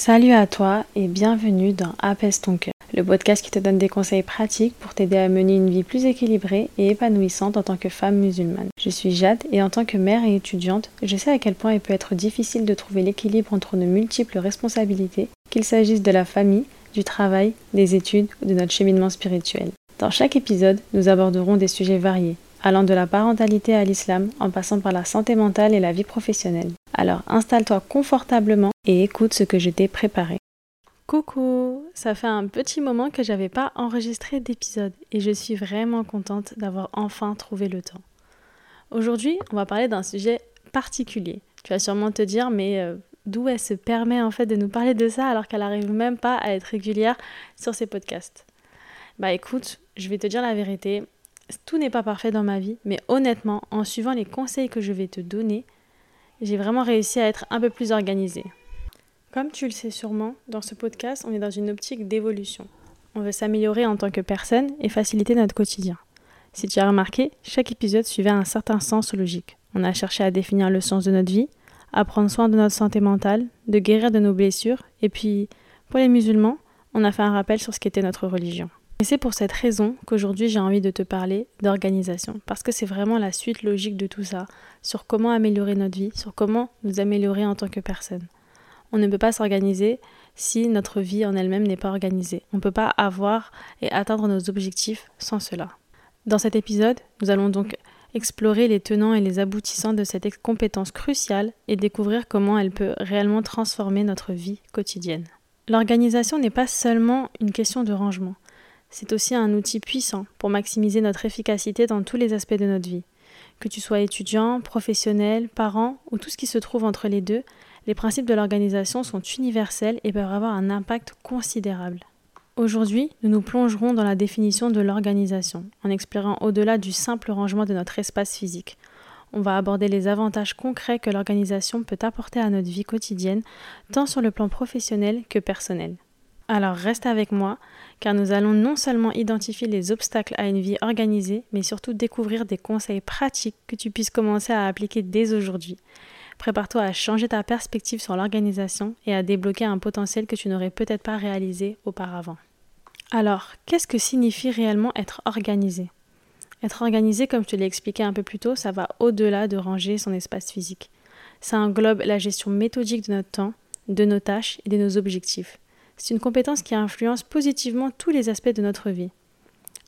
Salut à toi et bienvenue dans Apaise ton cœur, le podcast qui te donne des conseils pratiques pour t'aider à mener une vie plus équilibrée et épanouissante en tant que femme musulmane. Je suis Jade et en tant que mère et étudiante, je sais à quel point il peut être difficile de trouver l'équilibre entre nos multiples responsabilités, qu'il s'agisse de la famille, du travail, des études ou de notre cheminement spirituel. Dans chaque épisode, nous aborderons des sujets variés, allant de la parentalité à l'islam en passant par la santé mentale et la vie professionnelle. Alors installe-toi confortablement et écoute ce que je t'ai préparé. Coucou, ça fait un petit moment que j'avais pas enregistré d'épisode et je suis vraiment contente d'avoir enfin trouvé le temps. Aujourd'hui, on va parler d'un sujet particulier. Tu vas sûrement te dire mais euh, d'où elle se permet en fait de nous parler de ça alors qu'elle n'arrive même pas à être régulière sur ses podcasts? Bah écoute, je vais te dire la vérité, tout n'est pas parfait dans ma vie, mais honnêtement, en suivant les conseils que je vais te donner, j'ai vraiment réussi à être un peu plus organisée. Comme tu le sais sûrement, dans ce podcast, on est dans une optique d'évolution. On veut s'améliorer en tant que personne et faciliter notre quotidien. Si tu as remarqué, chaque épisode suivait un certain sens logique. On a cherché à définir le sens de notre vie, à prendre soin de notre santé mentale, de guérir de nos blessures, et puis, pour les musulmans, on a fait un rappel sur ce qu'était notre religion. Et c'est pour cette raison qu'aujourd'hui j'ai envie de te parler d'organisation, parce que c'est vraiment la suite logique de tout ça, sur comment améliorer notre vie, sur comment nous améliorer en tant que personne. On ne peut pas s'organiser si notre vie en elle-même n'est pas organisée. On ne peut pas avoir et atteindre nos objectifs sans cela. Dans cet épisode, nous allons donc explorer les tenants et les aboutissants de cette compétence cruciale et découvrir comment elle peut réellement transformer notre vie quotidienne. L'organisation n'est pas seulement une question de rangement. C'est aussi un outil puissant pour maximiser notre efficacité dans tous les aspects de notre vie. Que tu sois étudiant, professionnel, parent ou tout ce qui se trouve entre les deux, les principes de l'organisation sont universels et peuvent avoir un impact considérable. Aujourd'hui, nous nous plongerons dans la définition de l'organisation, en explorant au-delà du simple rangement de notre espace physique. On va aborder les avantages concrets que l'organisation peut apporter à notre vie quotidienne, tant sur le plan professionnel que personnel. Alors reste avec moi, car nous allons non seulement identifier les obstacles à une vie organisée, mais surtout découvrir des conseils pratiques que tu puisses commencer à appliquer dès aujourd'hui. Prépare-toi à changer ta perspective sur l'organisation et à débloquer un potentiel que tu n'aurais peut-être pas réalisé auparavant. Alors, qu'est-ce que signifie réellement être organisé? Être organisé, comme je te l'ai expliqué un peu plus tôt, ça va au-delà de ranger son espace physique. Ça englobe la gestion méthodique de notre temps, de nos tâches et de nos objectifs. C'est une compétence qui influence positivement tous les aspects de notre vie.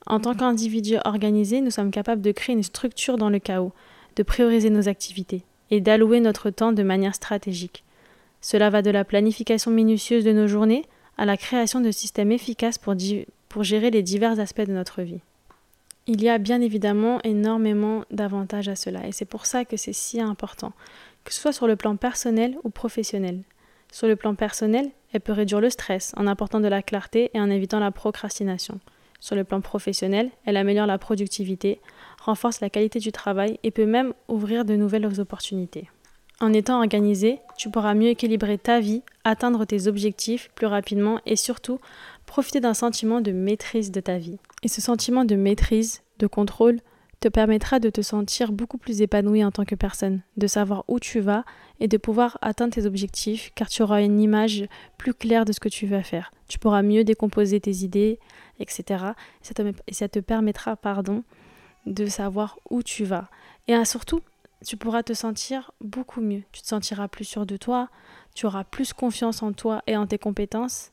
En tant qu'individu organisé, nous sommes capables de créer une structure dans le chaos, de prioriser nos activités et d'allouer notre temps de manière stratégique. Cela va de la planification minutieuse de nos journées à la création de systèmes efficaces pour, pour gérer les divers aspects de notre vie. Il y a bien évidemment énormément d'avantages à cela et c'est pour ça que c'est si important, que ce soit sur le plan personnel ou professionnel. Sur le plan personnel, elle peut réduire le stress en apportant de la clarté et en évitant la procrastination. Sur le plan professionnel, elle améliore la productivité, renforce la qualité du travail et peut même ouvrir de nouvelles opportunités. En étant organisé, tu pourras mieux équilibrer ta vie, atteindre tes objectifs plus rapidement et surtout profiter d'un sentiment de maîtrise de ta vie. Et ce sentiment de maîtrise, de contrôle, te permettra de te sentir beaucoup plus épanoui en tant que personne, de savoir où tu vas et de pouvoir atteindre tes objectifs car tu auras une image plus claire de ce que tu vas faire. Tu pourras mieux décomposer tes idées, etc. Et ça te, permettra pardon, de savoir où tu vas. Et surtout, tu pourras te sentir beaucoup mieux. Tu te sentiras plus sûr de toi, tu auras plus confiance en toi et en tes compétences.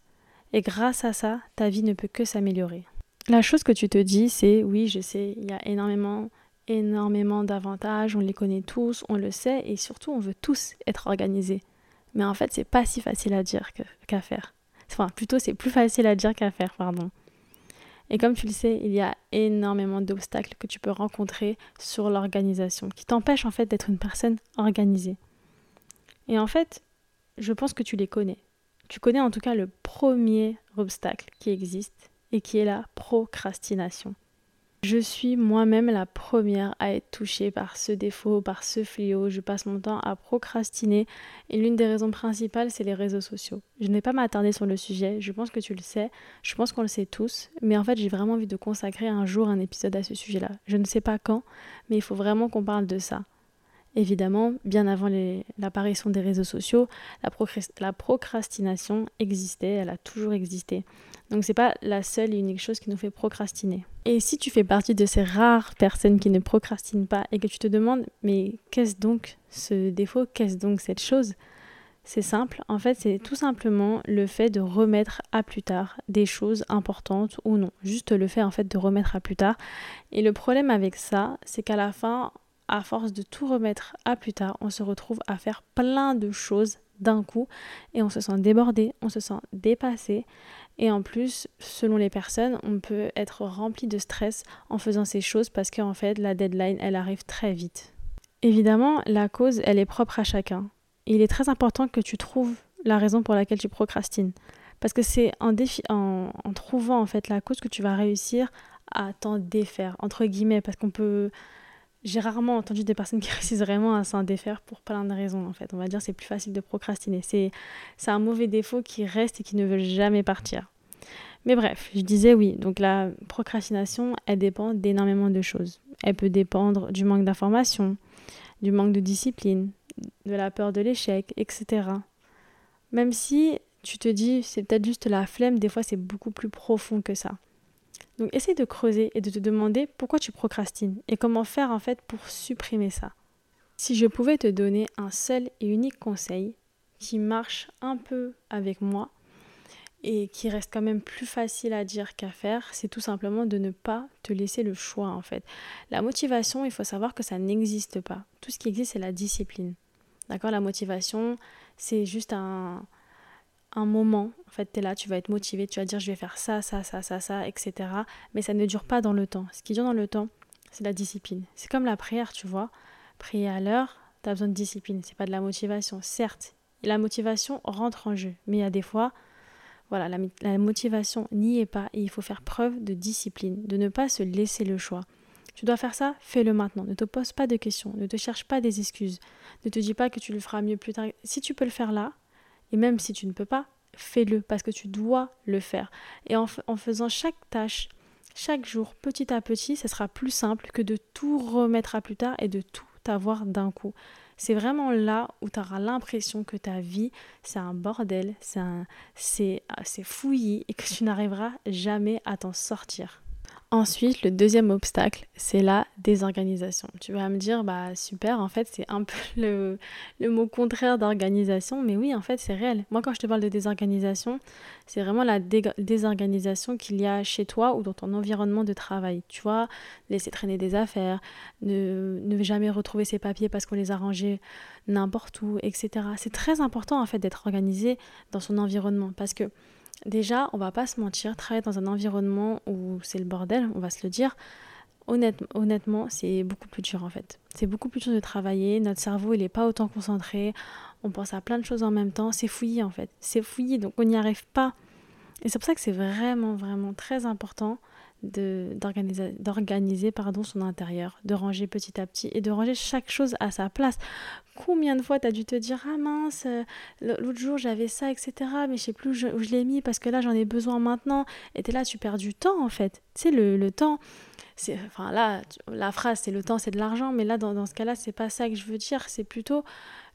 Et grâce à ça, ta vie ne peut que s'améliorer. La chose que tu te dis, c'est oui, je sais, il y a énormément, énormément d'avantages, on les connaît tous, on le sait, et surtout, on veut tous être organisés. Mais en fait, c'est pas si facile à dire qu'à faire. Enfin, plutôt, c'est plus facile à dire qu'à faire, pardon. Et comme tu le sais, il y a énormément d'obstacles que tu peux rencontrer sur l'organisation, qui t'empêchent en fait d'être une personne organisée. Et en fait, je pense que tu les connais. Tu connais en tout cas le premier obstacle qui existe, et qui est la procrastination. Je suis moi-même la première à être touchée par ce défaut, par ce fléau. Je passe mon temps à procrastiner et l'une des raisons principales, c'est les réseaux sociaux. Je n'ai pas m'attarder sur le sujet, je pense que tu le sais, je pense qu'on le sait tous, mais en fait j'ai vraiment envie de consacrer un jour un épisode à ce sujet-là. Je ne sais pas quand, mais il faut vraiment qu'on parle de ça. Évidemment, bien avant l'apparition des réseaux sociaux, la, procrastination existait, elle a toujours existé. Donc c'est pas la seule et unique chose qui nous fait procrastiner. Et si tu fais partie de ces rares personnes qui ne procrastinent pas et que tu te demandes mais qu'est-ce donc ce défaut, qu'est-ce donc cette chose? C'est simple, en fait c'est tout simplement le fait de remettre à plus tard des choses importantes ou non. Juste le fait en fait de remettre à plus tard. Et le problème avec ça, c'est qu'à la fin, à force de tout remettre à plus tard, on se retrouve à faire plein de choses d'un coup et on se sent débordé, on se sent dépassé et en plus, selon les personnes, on peut être rempli de stress en faisant ces choses parce qu'en fait, la deadline, elle arrive très vite. Évidemment, la cause, elle est propre à chacun. Il est très important que tu trouves la raison pour laquelle tu procrastines. Parce que c'est en, en, trouvant en fait la cause que tu vas réussir à t'en défaire, entre guillemets, parce qu'on peut j'ai rarement entendu des personnes qui réussissent vraiment à s'en défaire pour plein de raisons en fait. On va dire c'est plus facile de procrastiner. C'est, un mauvais défaut qui reste et qui ne veut jamais partir. Mais bref, je disais oui, donc la procrastination, elle dépend d'énormément de choses. Elle peut dépendre du manque d'information, du manque de discipline, de la peur de l'échec, etc. Même si tu te dis c'est peut-être juste la flemme, des fois c'est beaucoup plus profond que ça. Donc essaye de creuser et de te demander pourquoi tu procrastines et comment faire en fait pour supprimer ça. Si je pouvais te donner un seul et unique conseil qui marche un peu avec moi et qui reste quand même plus facile à dire qu'à faire, c'est tout simplement de ne pas te laisser le choix en fait. La motivation, il faut savoir que ça n'existe pas. Tout ce qui existe, c'est la discipline. D'accord? La motivation, c'est juste un, un moment, en fait, tu es là, tu vas être motivé, tu vas dire je vais faire ça, ça, ça, ça, ça, etc. Mais ça ne dure pas dans le temps. Ce qui dure dans le temps, c'est la discipline. C'est comme la prière, tu vois. Prier à l'heure, tu as besoin de discipline, c'est pas de la motivation. Certes, la motivation rentre en jeu, mais il y a des fois, voilà, la, la motivation n'y est pas et il faut faire preuve de discipline, de ne pas se laisser le choix. Tu dois faire ça, fais-le maintenant. Ne te pose pas de questions, ne te cherche pas des excuses, ne te dis pas que tu le feras mieux plus tard. Si tu peux le faire là, et même si tu ne peux pas, fais-le parce que tu dois le faire. Et en, faisant chaque tâche, chaque jour, petit à petit, ce sera plus simple que de tout remettre à plus tard et de tout avoir d'un coup. C'est vraiment là où tu auras l'impression que ta vie, c'est un bordel, c'est fouillis et que tu n'arriveras jamais à t'en sortir. Ensuite, le deuxième obstacle, c'est la désorganisation. Tu vas me dire, bah super, en fait, c'est un peu le, mot contraire d'organisation, mais oui, en fait, c'est réel. Moi, quand je te parle de désorganisation, c'est vraiment la désorganisation qu'il y a chez toi ou dans ton environnement de travail. Tu vois, laisser traîner des affaires, ne, ne jamais retrouver ses papiers parce qu'on les a rangés n'importe où, etc. C'est très important, en fait, d'être organisé dans son environnement parce que Déjà, on va pas se mentir, travailler dans un environnement où c'est le bordel, on va se le dire, honnêtement, c'est beaucoup plus dur en fait. C'est beaucoup plus dur de travailler, notre cerveau il n'est pas autant concentré, on pense à plein de choses en même temps, c'est fouillis en fait. C'est fouillis, donc on n'y arrive pas. Et c'est pour ça que c'est vraiment, vraiment très important d'organiser pardon son intérieur, de ranger petit à petit et de ranger chaque chose à sa place. Combien de fois tu as dû te dire ah mince euh, l'autre jour j'avais ça etc mais je sais plus où je, l'ai mis parce que là j'en ai besoin maintenant et es là tu perds du temps en fait. Tu sais le, le temps c'est enfin là la phrase c'est le temps c'est de l'argent mais là dans, dans ce cas-là c'est pas ça que je veux dire c'est plutôt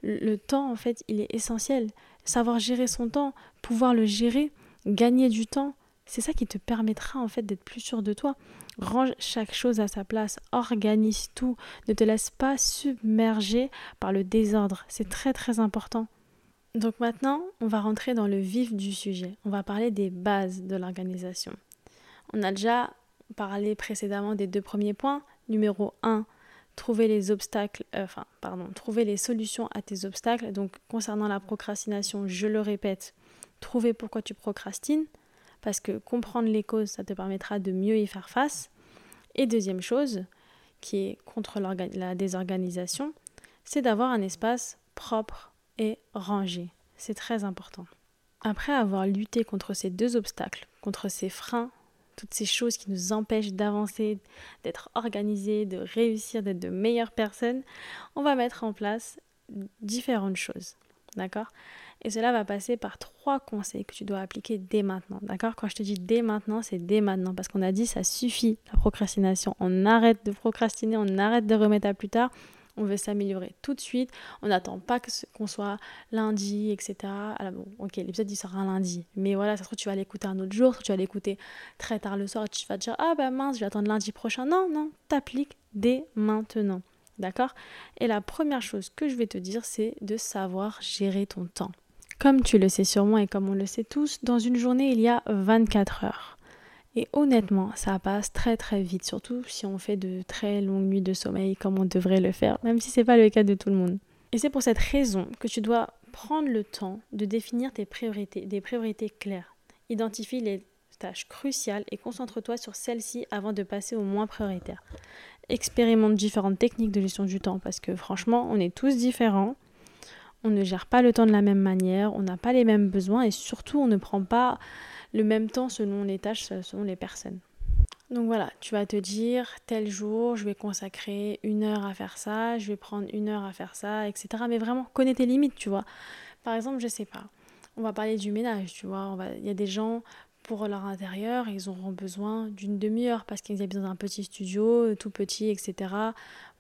le temps en fait il est essentiel savoir gérer son temps pouvoir le gérer gagner du temps c'est ça qui te permettra en fait d'être plus sûr de toi. Range chaque chose à sa place, organise tout, ne te laisse pas submerger par le désordre. C'est très très important. Donc maintenant, on va rentrer dans le vif du sujet. On va parler des bases de l'organisation. On a déjà parlé précédemment des deux premiers points. Numéro 1, trouver les obstacles, euh, enfin, pardon, trouver les solutions à tes obstacles. Donc concernant la procrastination, je le répète, trouver pourquoi tu procrastines parce que comprendre les causes, ça te permettra de mieux y faire face. Et deuxième chose, qui est contre la désorganisation, c'est d'avoir un espace propre et rangé. C'est très important. Après avoir lutté contre ces deux obstacles, contre ces freins, toutes ces choses qui nous empêchent d'avancer, d'être organisés, de réussir, d'être de meilleures personnes, on va mettre en place différentes choses. D'accord? Et cela va passer par trois conseils que tu dois appliquer dès maintenant. D'accord? Quand je te dis dès maintenant, c'est dès maintenant. Parce qu'on a dit ça suffit, la procrastination. On arrête de procrastiner, on arrête de remettre à plus tard. On veut s'améliorer tout de suite. On n'attend pas qu'on soit lundi, etc. Alors bon, ok, l'épisode il sera un lundi. Mais voilà, ça se trouve, tu vas l'écouter un autre jour, tu vas l'écouter très tard le soir tu vas te dire, ah ben mince, je vais attendre lundi prochain. Non, non, t'appliques dès maintenant. D'accord? Et la première chose que je vais te dire, c'est de savoir gérer ton temps. Comme tu le sais sûrement et comme on le sait tous, dans une journée, il y a 24 heures. Et honnêtement, ça passe très très vite, surtout si on fait de très longues nuits de sommeil comme on devrait le faire, même si ce n'est pas le cas de tout le monde. Et c'est pour cette raison que tu dois prendre le temps de définir tes priorités, des priorités claires. Identifie les tâches cruciales et concentre-toi sur celles-ci avant de passer au moins prioritaire. Expérimente différentes techniques de gestion du temps parce que franchement, on est tous différents. On ne gère pas le temps de la même manière, on n'a pas les mêmes besoins et surtout on ne prend pas le même temps selon les tâches, selon les personnes. Donc voilà, tu vas te dire, tel jour, je vais consacrer une heure à faire ça, je vais prendre une heure à faire ça, etc. Mais vraiment, connais tes limites, tu vois. Par exemple, je sais pas, on va parler du ménage, tu vois. Il y a des gens, pour leur intérieur, ils auront besoin d'une demi-heure parce qu'ils habitent dans un petit studio, tout petit, etc.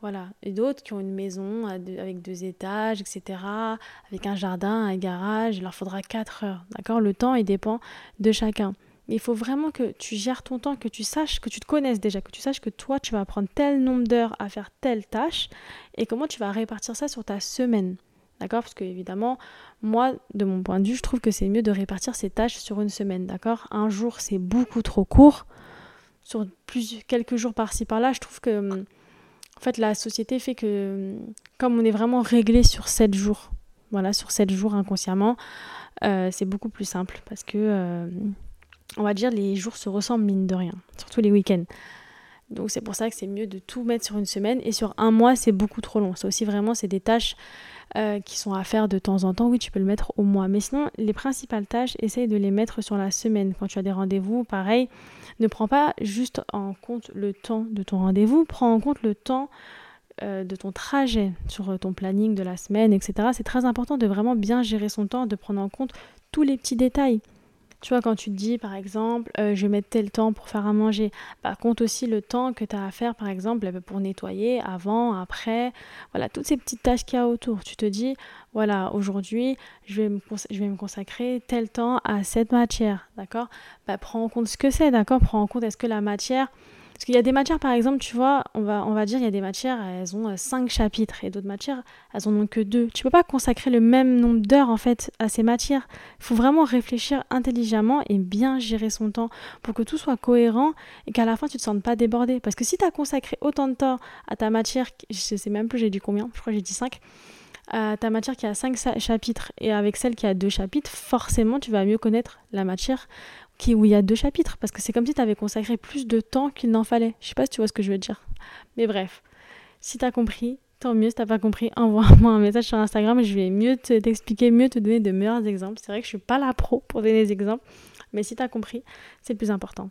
Voilà. Et d'autres qui ont une maison avec deux étages, etc. Avec un jardin, un garage, il leur faudra quatre heures. D'accord? Le temps, il dépend de chacun. Il faut vraiment que tu gères ton temps, que tu saches, que tu te connaisses déjà, que tu saches que toi, tu vas prendre tel nombre d'heures à faire telle tâche et comment tu vas répartir ça sur ta semaine. D'accord? Parce que évidemment, moi, de mon point de vue, je trouve que c'est mieux de répartir ces tâches sur une semaine. D'accord? Un jour, c'est beaucoup trop court. Sur plus, quelques jours par-ci par-là, je trouve que hum, en fait, la société fait que hum, comme on est vraiment réglé sur 7 jours, voilà, sur 7 jours inconsciemment, euh, c'est beaucoup plus simple parce que euh, on va dire les jours se ressemblent mine de rien, surtout les week-ends. Donc c'est pour ça que c'est mieux de tout mettre sur une semaine et sur un mois c'est beaucoup trop long. Ça aussi vraiment c'est des tâches euh, qui sont à faire de temps en temps. Oui tu peux le mettre au mois. Mais sinon les principales tâches essaye de les mettre sur la semaine. Quand tu as des rendez-vous pareil ne prends pas juste en compte le temps de ton rendez-vous, prends en compte le temps euh, de ton trajet sur ton planning de la semaine, etc. C'est très important de vraiment bien gérer son temps, de prendre en compte tous les petits détails. Tu vois, quand tu te dis, par exemple, euh, je vais mettre tel temps pour faire à manger, bah, compte aussi le temps que tu as à faire, par exemple, pour nettoyer, avant, après, voilà, toutes ces petites tâches qu'il y a autour. Tu te dis, voilà, aujourd'hui, je, vais me je vais me consacrer tel temps à cette matière, d'accord? Bah, Prends en compte ce que c'est, d'accord? Prends en compte, est-ce que la matière parce qu'il y a des matières, par exemple, tu vois, on va, dire, il y a des matières, elles ont euh, cinq chapitres, et d'autres matières, elles en ont que deux. Tu peux pas consacrer le même nombre d'heures, en fait, à ces matières. Il faut vraiment réfléchir intelligemment et bien gérer son temps pour que tout soit cohérent et qu'à la fin, tu te sentes pas débordé. Parce que si tu as consacré autant de temps à ta matière, je sais même plus, j'ai dit combien, je crois que j'ai dit 5, à ta matière qui a 5 chapitres et avec celle qui a deux chapitres, forcément tu vas mieux connaître la matière qui, où il y a deux chapitres, parce que c'est comme si tu avais consacré plus de temps qu'il n'en fallait. Je sais pas si tu vois ce que je veux dire. Mais bref, si tu as compris, tant mieux. Si t'as pas compris, envoie-moi un message sur Instagram, je vais mieux t'expliquer, mieux te donner de meilleurs exemples. C'est vrai que je suis pas la pro pour donner des exemples, mais si tu as compris, c'est le plus important.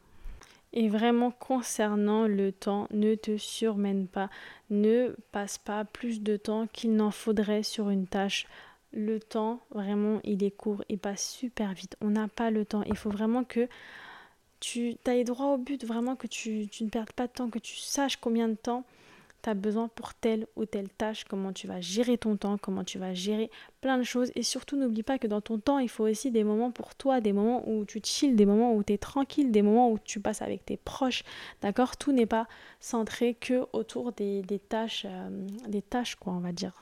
Et vraiment concernant le temps, ne te surmène pas, ne passe pas plus de temps qu'il n'en faudrait sur une tâche le temps, vraiment, il est court, il passe super vite. On n'a pas le temps. Il faut vraiment que tu ailles droit au but, vraiment que tu, ne perdes pas de temps, que tu saches combien de temps tu as besoin pour telle ou telle tâche, comment tu vas gérer ton temps, comment tu vas gérer plein de choses. Et surtout, n'oublie pas que dans ton temps, il faut aussi des moments pour toi, des moments où tu chill, des moments où tu es tranquille, des moments où tu passes avec tes proches. D'accord? Tout n'est pas centré que autour des, tâches, euh, des tâches, quoi, on va dire.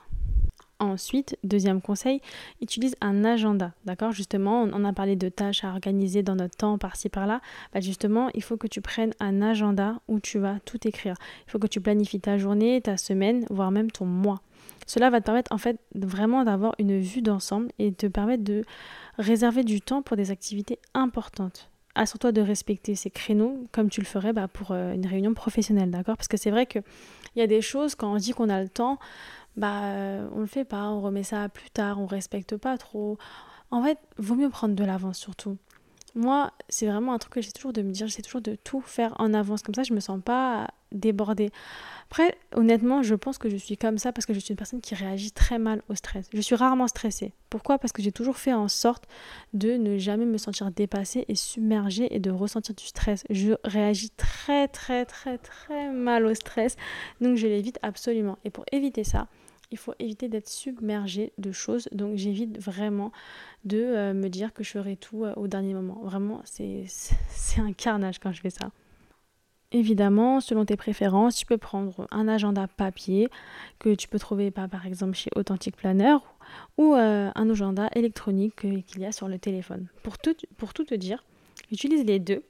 Ensuite, deuxième conseil, utilise un agenda. D'accord? Justement, on a parlé de tâches à organiser dans notre temps par-ci par-là. Bah justement, il faut que tu prennes un agenda où tu vas tout écrire. Il faut que tu planifies ta journée, ta semaine, voire même ton mois. Cela va te permettre en fait vraiment d'avoir une vue d'ensemble et te permettre de réserver du temps pour des activités importantes assure-toi de respecter ces créneaux comme tu le ferais bah, pour euh, une réunion professionnelle, d'accord? Parce que c'est vrai qu'il y a des choses, quand on dit qu'on a le temps, bah euh, on le fait pas, on remet ça plus tard, on respecte pas trop. En fait, vaut mieux prendre de l'avance surtout. Moi, c'est vraiment un truc que j'ai toujours de me dire, j'essaie toujours de tout faire en avance. Comme ça, je me sens pas déborder. Après, honnêtement, je pense que je suis comme ça parce que je suis une personne qui réagit très mal au stress. Je suis rarement stressée. Pourquoi? Parce que j'ai toujours fait en sorte de ne jamais me sentir dépassée et submergée et de ressentir du stress. Je réagis très très très très mal au stress, donc je l'évite absolument. Et pour éviter ça, il faut éviter d'être submergé de choses. Donc j'évite vraiment de euh, me dire que je ferai tout euh, au dernier moment. Vraiment, c'est un carnage quand je fais ça. Évidemment, selon tes préférences, tu peux prendre un agenda papier que tu peux trouver par exemple chez Authentic Planner ou euh, un agenda électronique qu'il y a sur le téléphone. Pour tout, pour tout te dire, j'utilise les deux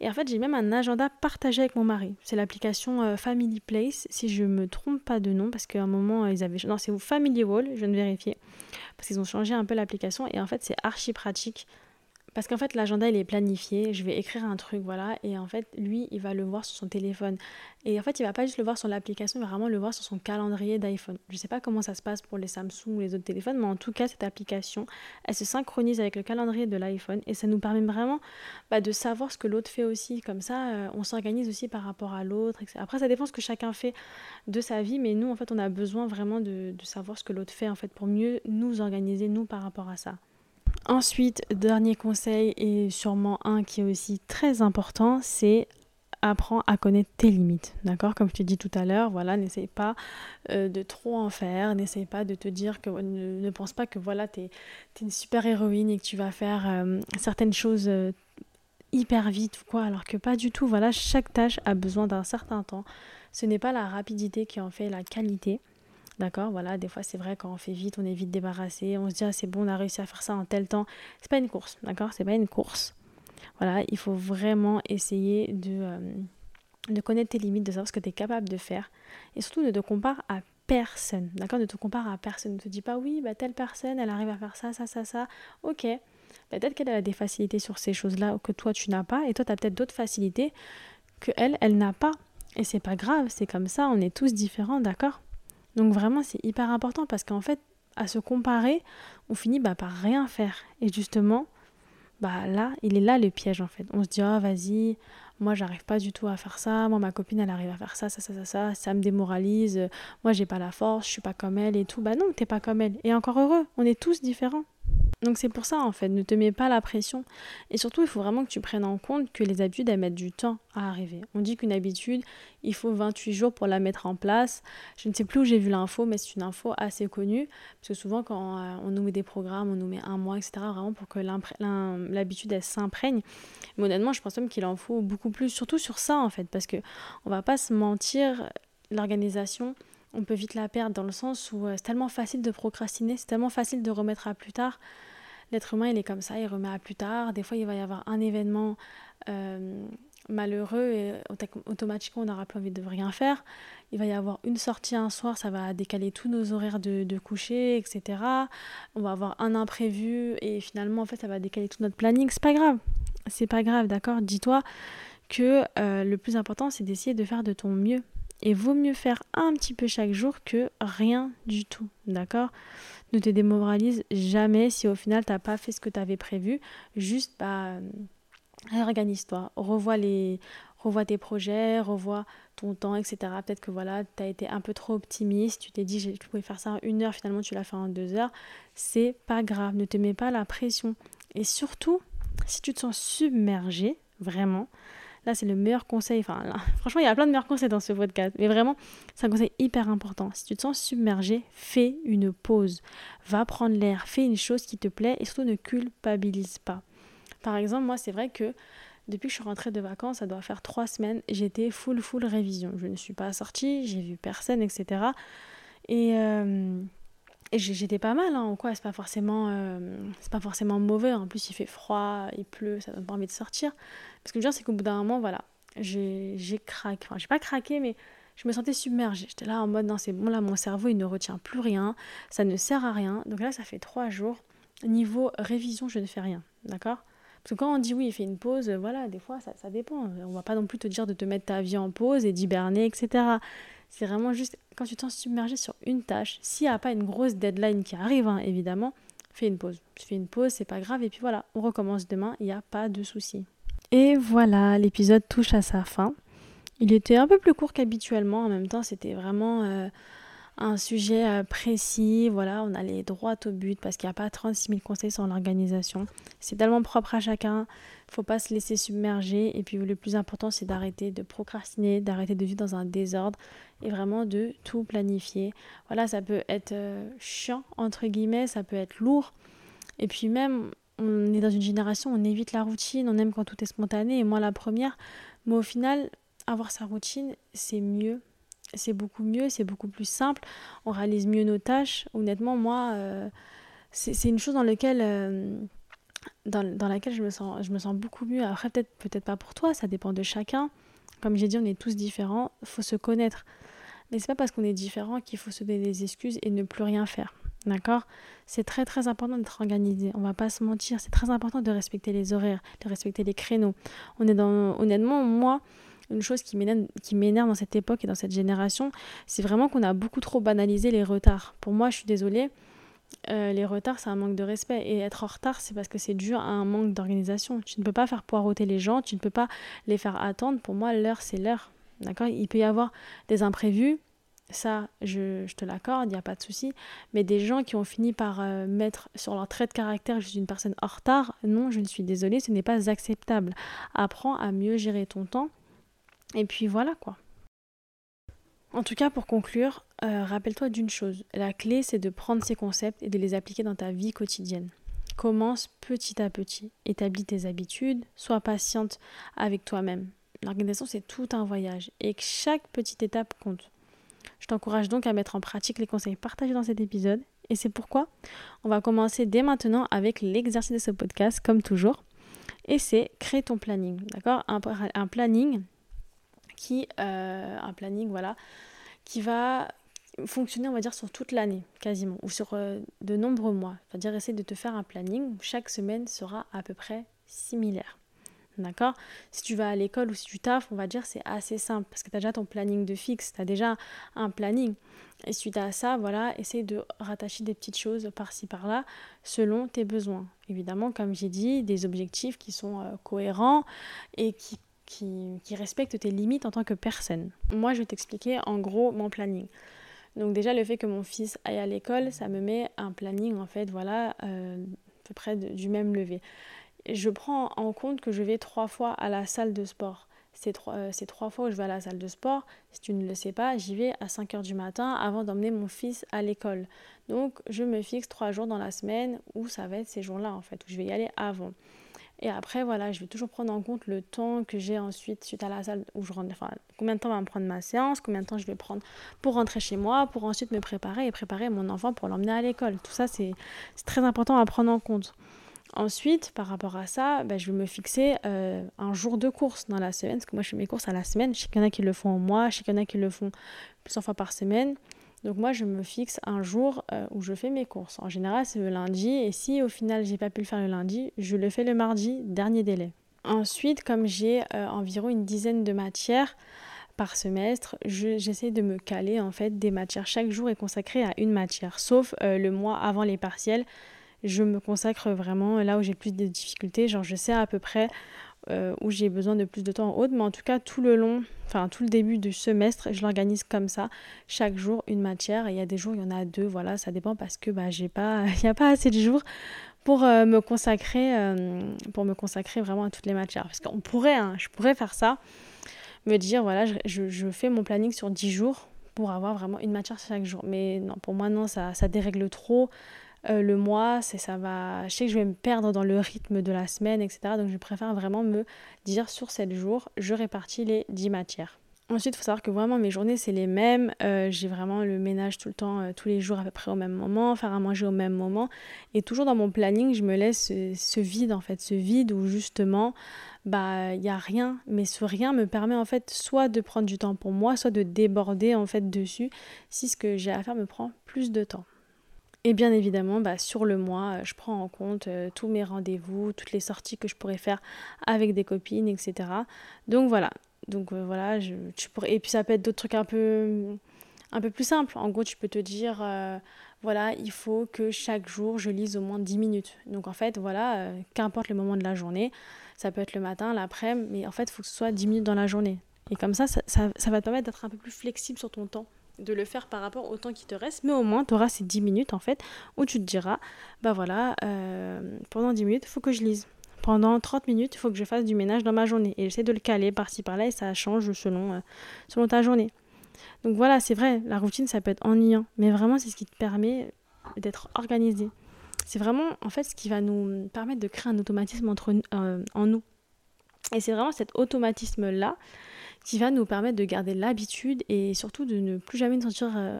et en fait, j'ai même un agenda partagé avec mon mari. C'est l'application euh, Family Place, si je me trompe pas de nom, parce qu'à un moment, ils avaient. Non, c'est Family Wall, je viens de vérifier. Parce qu'ils ont changé un peu l'application. Et en fait, c'est archi pratique. Parce qu'en fait, l'agenda, il est planifié. Je vais écrire un truc, voilà. Et en fait, lui, il va le voir sur son téléphone. Et en fait, il va pas juste le voir sur l'application, il va vraiment le voir sur son calendrier d'iPhone. Je sais pas comment ça se passe pour les Samsung ou les autres téléphones, mais en tout cas, cette application, elle se synchronise avec le calendrier de l'iPhone. Et ça nous permet vraiment bah, de savoir ce que l'autre fait aussi. Comme ça, euh, on s'organise aussi par rapport à l'autre. Après, ça dépend ce que chacun fait de sa vie. Mais nous, en fait, on a besoin vraiment de, de savoir ce que l'autre fait, en fait, pour mieux nous organiser, nous, par rapport à ça. Ensuite, dernier conseil et sûrement un qui est aussi très important, c'est apprends à connaître tes limites, d'accord? Comme je t'ai dit tout à l'heure, voilà, n'essaye pas euh, de trop en faire, n'essaye pas de te dire que, ne, pense pas que voilà, tu es, une super héroïne et que tu vas faire euh, certaines choses euh, hyper vite ou quoi, alors que pas du tout, voilà, chaque tâche a besoin d'un certain temps. Ce n'est pas la rapidité qui en fait la qualité. D'accord Voilà, des fois c'est vrai quand on fait vite, on est vite débarrassé, on se dit ah, c'est bon, on a réussi à faire ça en tel temps. C'est pas une course, d'accord C'est pas une course. Voilà, il faut vraiment essayer de, euh, de connaître tes limites, de savoir ce que tu es capable de faire. Et surtout ne te compare à personne, d'accord Ne te compare à personne. Ne te dis pas oui, bah telle personne, elle arrive à faire ça, ça, ça, ça. Ok. Bah, peut-être qu'elle a des facilités sur ces choses-là que toi tu n'as pas, et toi tu as peut-être d'autres facilités que elle, elle n'a pas. Et c'est pas grave, c'est comme ça, on est tous différents, d'accord? Donc vraiment, c'est hyper important parce qu'en fait, à se comparer, on finit bah, par rien faire. Et justement, bah là, il est là le piège en fait. On se dit, oh vas-y, moi j'arrive pas du tout à faire ça, moi ma copine elle arrive à faire ça, ça, ça, ça, ça, ça me démoralise, moi j'ai pas la force, je suis pas comme elle et tout. Bah non, t'es pas comme elle. Et encore heureux, on est tous différents. Donc c'est pour ça en fait, ne te mets pas la pression. Et surtout, il faut vraiment que tu prennes en compte que les habitudes, elles mettent du temps à arriver. On dit qu'une habitude, il faut 28 jours pour la mettre en place. Je ne sais plus où j'ai vu l'info, mais c'est une info assez connue. Parce que souvent, quand euh, on nous met des programmes, on nous met un mois, etc., vraiment pour que l'habitude, elle s'imprègne. Mais honnêtement, je pense même qu'il en faut beaucoup plus, surtout sur ça en fait, parce que on va pas se mentir, l'organisation, on peut vite la perdre dans le sens où euh, c'est tellement facile de procrastiner, c'est tellement facile de remettre à plus tard. L'être humain, il est comme ça, il remet à plus tard. Des fois, il va y avoir un événement euh, malheureux et automatiquement, on n'aura plus envie de rien faire. Il va y avoir une sortie un soir, ça va décaler tous nos horaires de, coucher, etc. On va avoir un imprévu et finalement, en fait, ça va décaler tout notre planning. C'est pas grave. C'est pas grave, d'accord? Dis-toi que euh, le plus important, c'est d'essayer de faire de ton mieux et vaut mieux faire un petit peu chaque jour que rien du tout. D'accord? Ne te démoralise jamais si au final tu n'as pas fait ce que tu avais prévu. Juste, bah, organise-toi. Revois, les, revois tes projets, revois ton temps, etc. Peut-être que voilà, tu as été un peu trop optimiste. Tu t'es dit, je pouvais faire ça en une heure, finalement tu l'as fait en deux heures. C'est pas grave. Ne te mets pas la pression. Et surtout, si tu te sens submergé, vraiment, Là, c'est le meilleur conseil. Franchement, il y a plein de meilleurs conseils dans ce podcast. Mais vraiment, c'est un conseil hyper important. Si tu te sens submergé, fais une pause. Va prendre l'air. Fais une chose qui te plaît et surtout ne culpabilise pas. Par exemple, moi, c'est vrai que depuis que je suis rentrée de vacances, ça doit faire trois semaines, j'étais full, full révision. Je ne suis pas sortie, j'ai vu personne, etc. Et. Et j'étais pas mal, hein, quoi, c'est pas forcément euh, c'est pas forcément mauvais, en plus il fait froid, il pleut, ça donne pas envie de sortir. Ce que veux dire, c'est qu'au bout d'un moment, voilà, j'ai craqué, enfin j'ai pas craqué, mais je me sentais submergée. J'étais là en mode, non c'est bon, là mon cerveau il ne retient plus rien, ça ne sert à rien. Donc là, ça fait trois jours, niveau révision, je ne fais rien, d'accord? Parce que quand on dit oui, il fait une pause, voilà, des fois ça, ça dépend. On va pas non plus te dire de te mettre ta vie en pause et d'hiberner, etc. C'est vraiment juste quand tu t'en submergé sur une tâche, s'il n'y a pas une grosse deadline qui arrive, hein, évidemment, fais une pause. Tu fais une pause, c'est pas grave, et puis voilà, on recommence demain, il n'y a pas de souci. Et voilà, l'épisode touche à sa fin. Il était un peu plus court qu'habituellement. En même temps, c'était vraiment euh, un sujet euh, précis. Voilà, on allait droit au but parce qu'il n'y a pas 36 000 conseils sur l'organisation. C'est tellement propre à chacun. Il ne faut pas se laisser submerger. Et puis le plus important, c'est d'arrêter de procrastiner, d'arrêter de vivre dans un désordre et vraiment de tout planifier. Voilà, ça peut être euh, chiant, entre guillemets, ça peut être lourd. Et puis même, on est dans une génération, on évite la routine, on aime quand tout est spontané. Et moi, la première. Mais au final, avoir sa routine, c'est mieux c'est beaucoup mieux, c'est beaucoup plus simple, on réalise mieux nos tâches. Honnêtement, moi, euh, c'est une chose dans laquelle, euh, dans, laquelle je me, sens, je me sens beaucoup mieux. Après, peut-être peut pas pour toi, ça dépend de chacun. Comme j'ai dit, on est tous différents, faut se connaître. Mais c'est pas parce qu'on est différent qu'il faut se donner des excuses et ne plus rien faire. D'accord? C'est très très important d'être organisé. On va pas se mentir. C'est très important de respecter les horaires, de respecter les créneaux. On est dans, honnêtement, moi, une chose qui m'énerve dans cette époque et dans cette génération, c'est vraiment qu'on a beaucoup trop banalisé les retards. Pour moi, je suis désolée, euh, les retards, c'est un manque de respect. Et être en retard, c'est parce que c'est dû à un manque d'organisation. Tu ne peux pas faire poireauter les gens, tu ne peux pas les faire attendre. Pour moi, l'heure, c'est l'heure. D'accord? Il peut y avoir des imprévus, ça, je, te l'accorde, il n'y a pas de souci. Mais des gens qui ont fini par euh, mettre sur leur trait de caractère je suis une personne en retard, non, je ne suis désolée, ce n'est pas acceptable. Apprends à mieux gérer ton temps et puis voilà quoi. En tout cas, pour conclure, euh, rappelle-toi d'une chose. La clé, c'est de prendre ces concepts et de les appliquer dans ta vie quotidienne. Commence petit à petit. Établis tes habitudes. Sois patiente avec toi-même. L'organisation, c'est tout un voyage et chaque petite étape compte. Je t'encourage donc à mettre en pratique les conseils partagés dans cet épisode. Et c'est pourquoi on va commencer dès maintenant avec l'exercice de ce podcast, comme toujours. Et c'est créer ton planning. D'accord? Un, un planning, qui, euh, un planning, voilà, qui va fonctionner, on va dire, sur toute l'année, quasiment, ou sur euh, de nombreux mois. C'est-à-dire, essayer de te faire un planning où chaque semaine sera à peu près similaire. D'accord? Si tu vas à l'école ou si tu taffes, on va dire c'est assez simple parce que tu as déjà ton planning de fixe, tu as déjà un planning. Et suite à ça, voilà, essaye de rattacher des petites choses par-ci par-là selon tes besoins. Évidemment, comme j'ai dit, des objectifs qui sont euh, cohérents et qui qui, respecte tes limites en tant que personne. Moi, je vais t'expliquer en gros mon planning. Donc déjà, le fait que mon fils aille à l'école, ça me met un planning, en fait, voilà, euh, à peu près du même lever. Je prends en compte que je vais trois fois à la salle de sport. Ces trois, euh, trois fois où je vais à la salle de sport, si tu ne le sais pas, j'y vais à 5 heures du matin avant d'emmener mon fils à l'école. Donc, je me fixe trois jours dans la semaine où ça va être ces jours-là, en fait, où je vais y aller avant. Et après, voilà, je vais toujours prendre en compte le temps que j'ai ensuite suite à la salle où je rentre. Enfin, combien de temps va me prendre ma séance, combien de temps je vais prendre pour rentrer chez moi, pour ensuite me préparer et préparer mon enfant pour l'emmener à l'école. Tout ça, c'est très important à prendre en compte. Ensuite, par rapport à ça, ben, je vais me fixer euh, un jour de course dans la semaine, parce que moi je fais mes courses à la semaine. Je sais qu'il y en a qui le font en mois, je sais qu'il y en a qui le font plusieurs fois par semaine. Donc moi, je me fixe un jour euh, où je fais mes courses. En général, c'est le lundi. Et si au final, j'ai pas pu le faire le lundi, je le fais le mardi, dernier délai. Ensuite, comme j'ai euh, environ une dizaine de matières par semestre, j'essaie de me caler en fait des matières. Chaque jour est consacré à une matière, sauf euh, le mois avant les partiels. Je me consacre vraiment là où j'ai plus de difficultés. Genre, je sais à peu près euh, où j'ai besoin de plus de temps en haute, mais en tout cas tout le long, enfin tout le début du semestre, je l'organise comme ça, chaque jour une matière, et il y a des jours, il y en a deux, voilà, ça dépend parce que bah, j'ai pas, il n'y a pas assez de jours pour euh, me consacrer, euh, pour me consacrer vraiment à toutes les matières, parce qu'on pourrait, hein, je pourrais faire ça, me dire voilà, je, je, fais mon planning sur 10 jours pour avoir vraiment une matière chaque jour, mais non, pour moi non, ça, ça dérègle trop, euh, le mois, c'est ça va. Je sais que je vais me perdre dans le rythme de la semaine, etc. Donc je préfère vraiment me dire sur 7 jours, je répartis les 10 matières. Ensuite, il faut savoir que vraiment mes journées, c'est les mêmes. Euh, j'ai vraiment le ménage tout le temps, euh, tous les jours à peu près au même moment, faire à manger au même moment. Et toujours dans mon planning, je me laisse ce, vide, en fait, ce vide où justement, bah, il n'y a rien. Mais ce rien me permet, en fait, soit de prendre du temps pour moi, soit de déborder, en fait, dessus, si ce que j'ai à faire me prend plus de temps. Et bien évidemment, bah, sur le mois, euh, je prends en compte euh, tous mes rendez-vous, toutes les sorties que je pourrais faire avec des copines, etc. Donc voilà. Donc euh, voilà, tu pourrais... et puis ça peut être d'autres trucs un peu, un peu plus simples. En gros, tu peux te dire, voilà, il faut que chaque jour je lise au moins 10 minutes. Donc en fait, voilà, qu'importe le moment de la journée, ça peut être le matin, l'après-midi, mais en fait, il faut que ce soit 10 minutes dans la journée. Et comme ça, ça, ça va te permettre d'être un peu plus flexible sur ton temps de le faire par rapport au temps qui te reste, mais au moins tu auras ces 10 minutes en fait où tu te diras bah voilà, euh, pendant 10 minutes, il faut que je lise. Pendant 30 minutes, il faut que je fasse du ménage dans ma journée. Et j'essaie de le caler par-ci par-là et ça change selon, euh, selon ta journée. Donc voilà, c'est vrai, la routine ça peut être ennuyant, mais vraiment c'est ce qui te permet d'être organisé. C'est vraiment en fait ce qui va nous permettre de créer un automatisme entre, euh, en nous. Et c'est vraiment cet automatisme-là qui va nous permettre de garder l'habitude et surtout de ne plus jamais nous sentir, euh,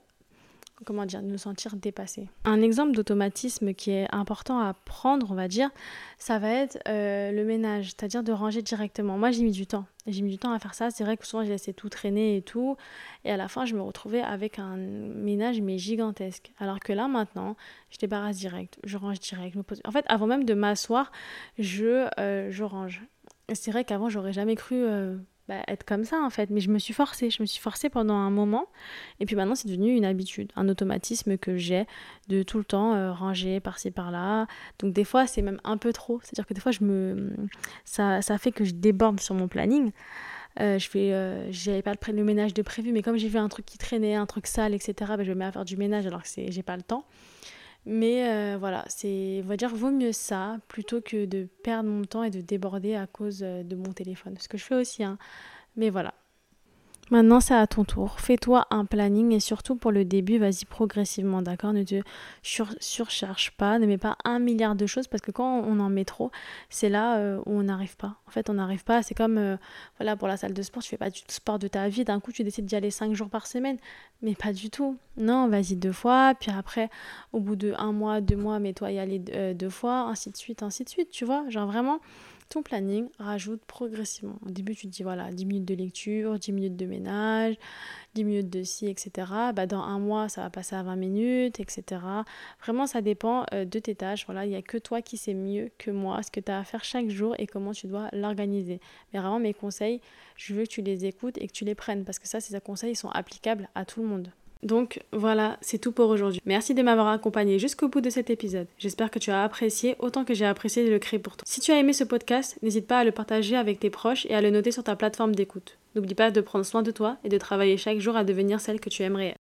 comment dire, nous sentir dépassé. Un exemple d'automatisme qui est important à prendre, on va dire, ça va être euh, le ménage, c'est-à-dire de ranger directement. Moi, j'ai mis du temps. J'ai mis du temps à faire ça. C'est vrai que souvent, j'ai laissé tout traîner et tout. Et à la fin, je me retrouvais avec un ménage, mais gigantesque. Alors que là, maintenant, je débarrasse direct, je range direct. En fait, avant même de m'asseoir, je, euh, je range. C'est vrai qu'avant, j'aurais jamais cru bah, être comme ça en fait. Mais je me suis forcée, je me suis forcée pendant un moment. Et puis maintenant, c'est devenu une habitude, un automatisme que j'ai de tout le temps euh, ranger par-ci par-là. Donc des fois, c'est même un peu trop. C'est-à-dire que des fois, je me... ça, ça fait que je déborde sur mon planning. Euh, je fais, euh, j'avais pas le, ménage de prévu, mais comme j'ai vu un truc qui traînait, un truc sale, etc., bah, je me mets à faire du ménage alors que j'ai pas le temps. Mais euh, voilà, c'est, on va dire, vaut mieux ça plutôt que de perdre mon temps et de déborder à cause euh, de mon téléphone. Ce que je fais aussi, hein. Mais voilà, Maintenant, c'est à ton tour. Fais-toi un planning et surtout pour le début, vas-y progressivement, d'accord? Ne te surcharge pas, ne mets pas un milliard de choses parce que quand on en met trop, c'est là euh, où on n'arrive pas. En fait, on n'arrive pas. C'est comme, euh, voilà, pour la salle de sport, tu fais pas du sport de ta vie. D'un coup, tu décides d'y aller cinq jours par semaine, mais pas du tout. Non, vas-y deux fois, puis après, au bout de un mois, deux mois, mets-toi y aller euh, deux fois, ainsi de suite, ainsi de suite. Tu vois, genre vraiment planning rajoute progressivement. Au début, tu te dis voilà, 10 minutes de lecture, 10 minutes de ménage, 10 minutes de ci, etc. Bah, dans un mois, ça va passer à 20 minutes, etc. Vraiment, ça dépend euh, de tes tâches. Voilà, il n'y a que toi qui sais mieux que moi ce que tu as à faire chaque jour et comment tu dois l'organiser. Mais vraiment, mes conseils, je veux que tu les écoutes et que tu les prennes parce que ça, ces conseils, ils sont applicables à tout le monde. Donc voilà, c'est tout pour aujourd'hui. Merci de m'avoir accompagné jusqu'au bout de cet épisode. J'espère que tu as apprécié autant que j'ai apprécié de le créer pour toi. Si tu as aimé ce podcast, n'hésite pas à le partager avec tes proches et à le noter sur ta plateforme d'écoute. N'oublie pas de prendre soin de toi et de travailler chaque jour à devenir celle que tu aimerais.